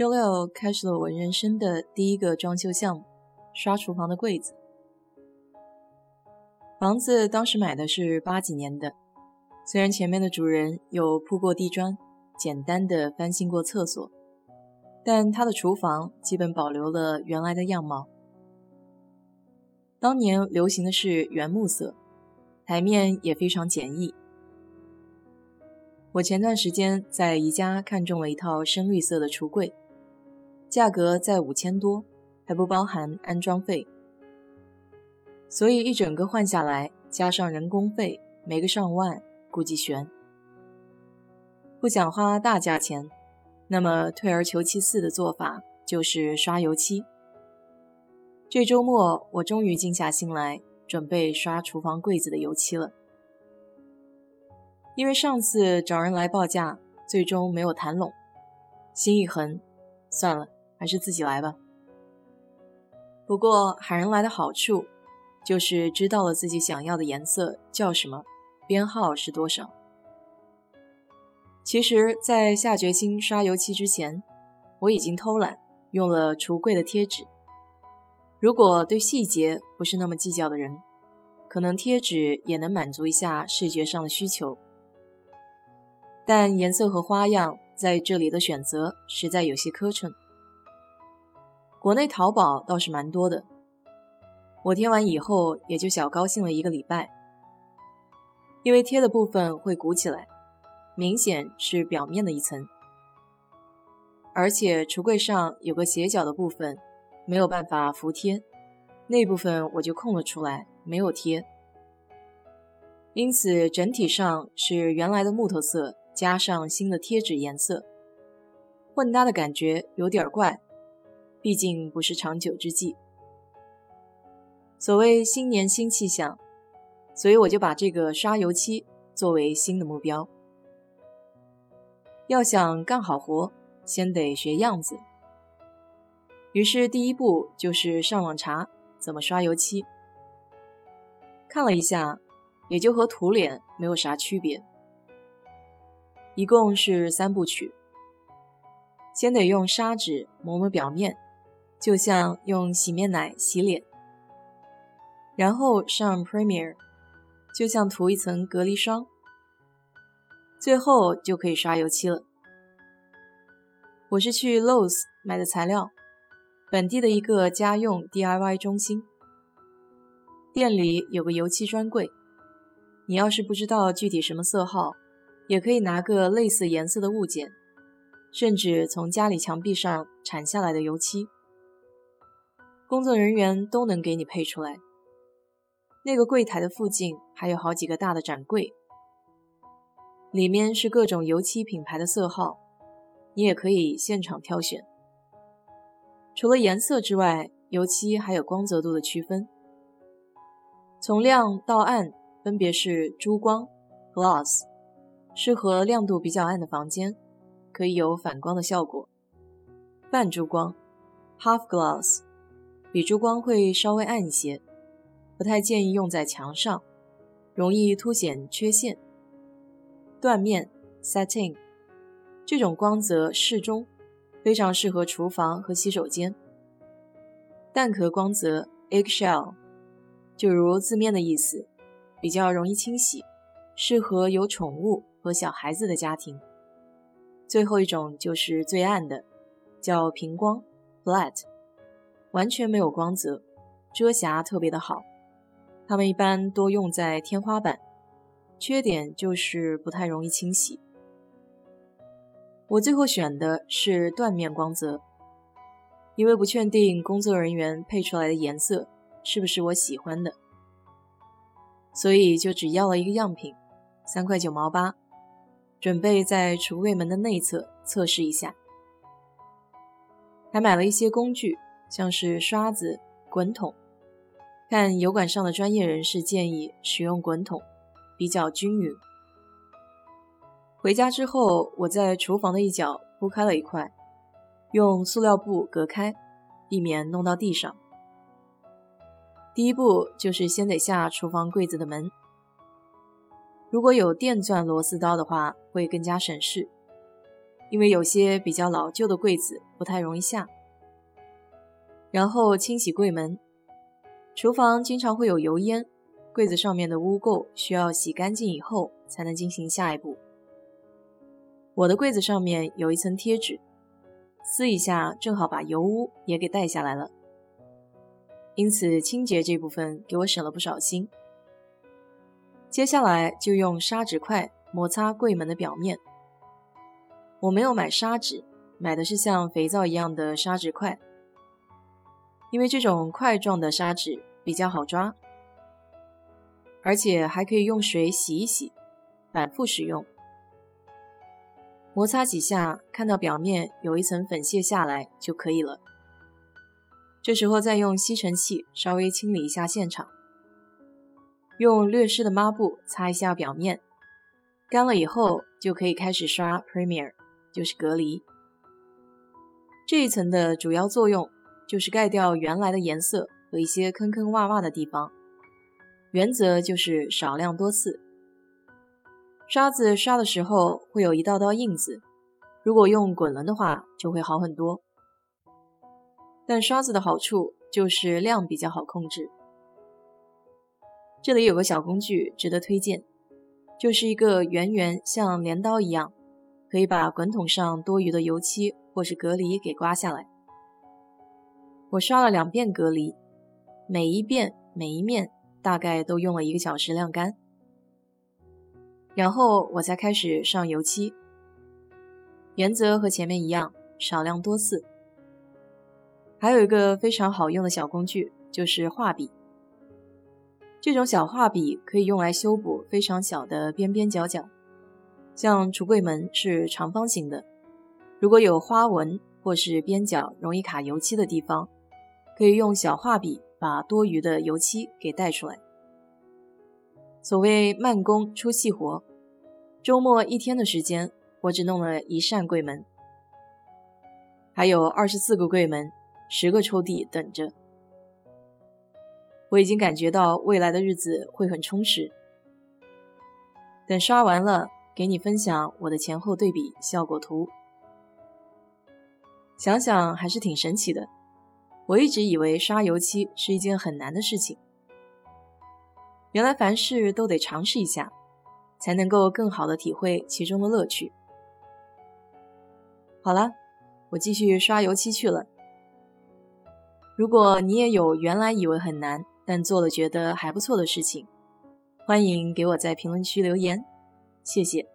周六开始了我人生的第一个装修项目——刷厨房的柜子。房子当时买的是八几年的，虽然前面的主人有铺过地砖，简单的翻新过厕所，但他的厨房基本保留了原来的样貌。当年流行的是原木色，台面也非常简易。我前段时间在宜家看中了一套深绿色的橱柜，价格在五千多，还不包含安装费。所以一整个换下来，加上人工费，没个上万，估计悬。不想花大价钱，那么退而求其次的做法就是刷油漆。这周末我终于静下心来，准备刷厨房柜子的油漆了。因为上次找人来报价，最终没有谈拢，心一横，算了，还是自己来吧。不过喊人来的好处，就是知道了自己想要的颜色叫什么，编号是多少。其实，在下决心刷油漆之前，我已经偷懒用了橱柜的贴纸。如果对细节不是那么计较的人，可能贴纸也能满足一下视觉上的需求。但颜色和花样在这里的选择实在有些磕碜。国内淘宝倒是蛮多的，我贴完以后也就小高兴了一个礼拜，因为贴的部分会鼓起来，明显是表面的一层，而且橱柜上有个斜角的部分没有办法服贴，那部分我就空了出来，没有贴，因此整体上是原来的木头色。加上新的贴纸颜色，混搭的感觉有点怪，毕竟不是长久之计。所谓新年新气象，所以我就把这个刷油漆作为新的目标。要想干好活，先得学样子。于是第一步就是上网查怎么刷油漆，看了一下，也就和涂脸没有啥区别。一共是三部曲，先得用砂纸磨磨表面，就像用洗面奶洗脸，然后上 Premier，就像涂一层隔离霜，最后就可以刷油漆了。我是去 Lowe's 买的材料，本地的一个家用 DIY 中心，店里有个油漆专柜，你要是不知道具体什么色号。也可以拿个类似颜色的物件，甚至从家里墙壁上铲下来的油漆，工作人员都能给你配出来。那个柜台的附近还有好几个大的展柜，里面是各种油漆品牌的色号，你也可以现场挑选。除了颜色之外，油漆还有光泽度的区分，从亮到暗分别是珠光 （gloss）。适合亮度比较暗的房间，可以有反光的效果。半珠光 （half gloss） 比珠光会稍微暗一些，不太建议用在墙上，容易凸显缺陷。缎面 （satin） 这种光泽适中，非常适合厨房和洗手间。蛋壳光泽 （eggshell） 就如字面的意思，比较容易清洗，适合有宠物。和小孩子的家庭，最后一种就是最暗的，叫平光 （flat），完全没有光泽，遮瑕特别的好。它们一般多用在天花板，缺点就是不太容易清洗。我最后选的是缎面光泽，因为不确定工作人员配出来的颜色是不是我喜欢的，所以就只要了一个样品，三块九毛八。准备在橱柜门的内侧测试一下，还买了一些工具，像是刷子、滚筒。看油管上的专业人士建议使用滚筒，比较均匀。回家之后，我在厨房的一角铺开了一块，用塑料布隔开，避免弄到地上。第一步就是先得下厨房柜子的门。如果有电钻螺丝刀的话，会更加省事。因为有些比较老旧的柜子不太容易下。然后清洗柜门，厨房经常会有油烟，柜子上面的污垢需要洗干净以后才能进行下一步。我的柜子上面有一层贴纸，撕一下正好把油污也给带下来了，因此清洁这部分给我省了不少心。接下来就用砂纸块摩擦柜门的表面。我没有买砂纸，买的是像肥皂一样的砂纸块，因为这种块状的砂纸比较好抓，而且还可以用水洗一洗，反复使用。摩擦几下，看到表面有一层粉屑下来就可以了。这时候再用吸尘器稍微清理一下现场，用略湿的抹布擦一下表面，干了以后就可以开始刷 Premier，就是隔离。这一层的主要作用就是盖掉原来的颜色和一些坑坑洼洼的地方，原则就是少量多次。刷子刷的时候会有一道道印子，如果用滚轮的话就会好很多。但刷子的好处就是量比较好控制。这里有个小工具值得推荐，就是一个圆圆像镰刀一样，可以把滚筒上多余的油漆或是隔离给刮下来。我刷了两遍隔离，每一遍每一面大概都用了一个小时晾干。然后我才开始上油漆，原则和前面一样，少量多次。还有一个非常好用的小工具，就是画笔。这种小画笔可以用来修补非常小的边边角角，像橱柜门是长方形的，如果有花纹或是边角容易卡油漆的地方，可以用小画笔把多余的油漆给带出来。所谓慢工出细活，周末一天的时间，我只弄了一扇柜门，还有二十四个柜门，十个抽屉等着。我已经感觉到未来的日子会很充实。等刷完了，给你分享我的前后对比效果图。想想还是挺神奇的，我一直以为刷油漆是一件很难的事情。原来凡事都得尝试一下，才能够更好的体会其中的乐趣。好了，我继续刷油漆去了。如果你也有原来以为很难，但做了觉得还不错的事情，欢迎给我在评论区留言，谢谢。